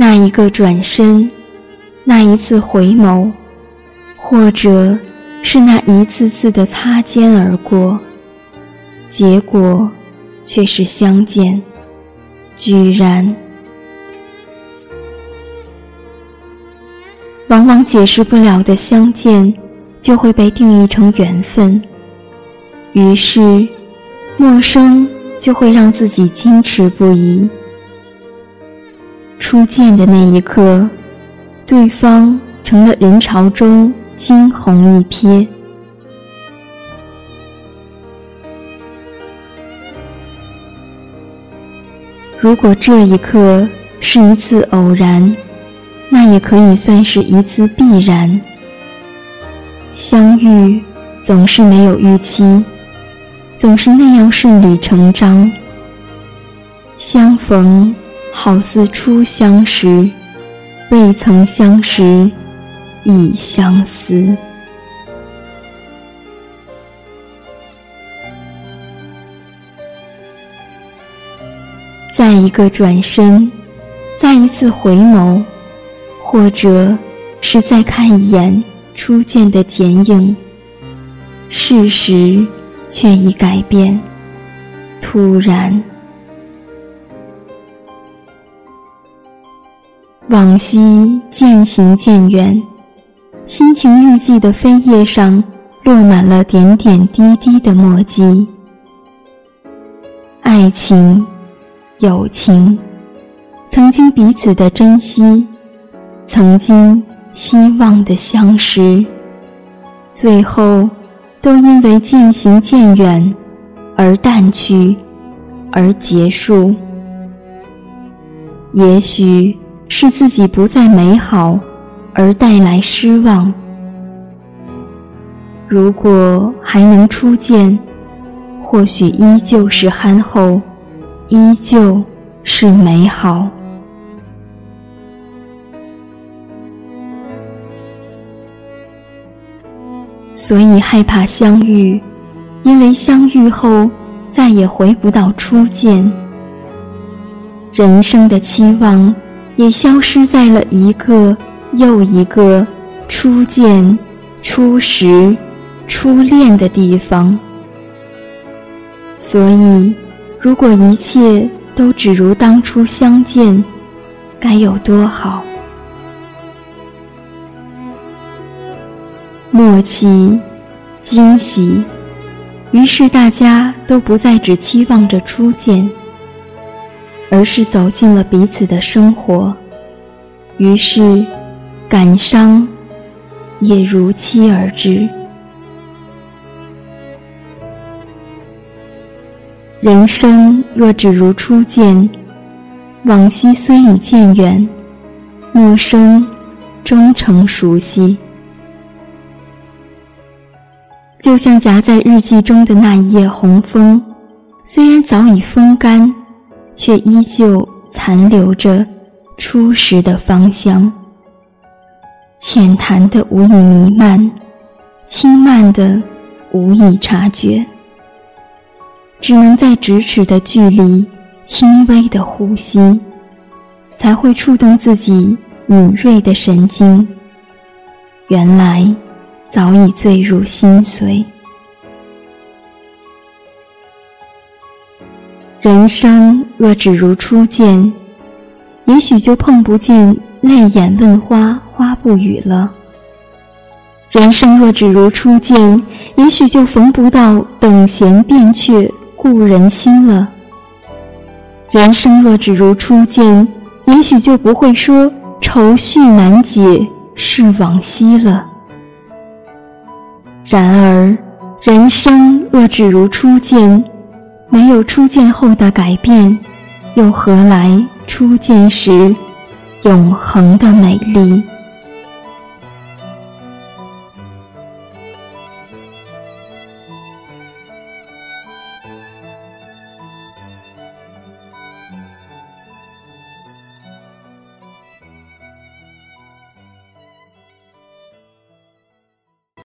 那一个转身，那一次回眸，或者是那一次次的擦肩而过，结果却是相见，居然。往往解释不了的相见，就会被定义成缘分。于是，陌生就会让自己矜持不已。初见的那一刻，对方成了人潮中惊鸿一瞥。如果这一刻是一次偶然。那也可以算是一次必然。相遇总是没有预期，总是那样顺理成章。相逢好似初相识，未曾相识已相思。再一个转身，再一次回眸。或者是再看一眼初见的剪影，事实却已改变。突然，往昔渐行渐远，心情日记的扉页上落满了点点滴滴的墨迹。爱情、友情，曾经彼此的珍惜。曾经希望的相识，最后都因为渐行渐远而淡去，而结束。也许是自己不再美好，而带来失望。如果还能初见，或许依旧是憨厚，依旧是美好。所以害怕相遇，因为相遇后再也回不到初见。人生的期望也消失在了一个又一个初见、初识、初恋的地方。所以，如果一切都只如当初相见，该有多好！默契，惊喜，于是大家都不再只期望着初见，而是走进了彼此的生活，于是感伤也如期而至。人生若只如初见，往昔虽已渐远，陌生终成熟悉。就像夹在日记中的那一页红枫，虽然早已风干，却依旧残留着初时的芳香。浅谈的无以弥漫，轻慢的无以察觉，只能在咫尺的距离，轻微的呼吸，才会触动自己敏锐的神经。原来。早已醉入心髓。人生若只如初见，也许就碰不见泪眼问花，花不语了。人生若只如初见，也许就逢不到等闲变却故人心了。人生若只如初见，也许就不会说愁绪难解是往昔了。然而，人生若只如初见，没有初见后的改变，又何来初见时永恒的美丽？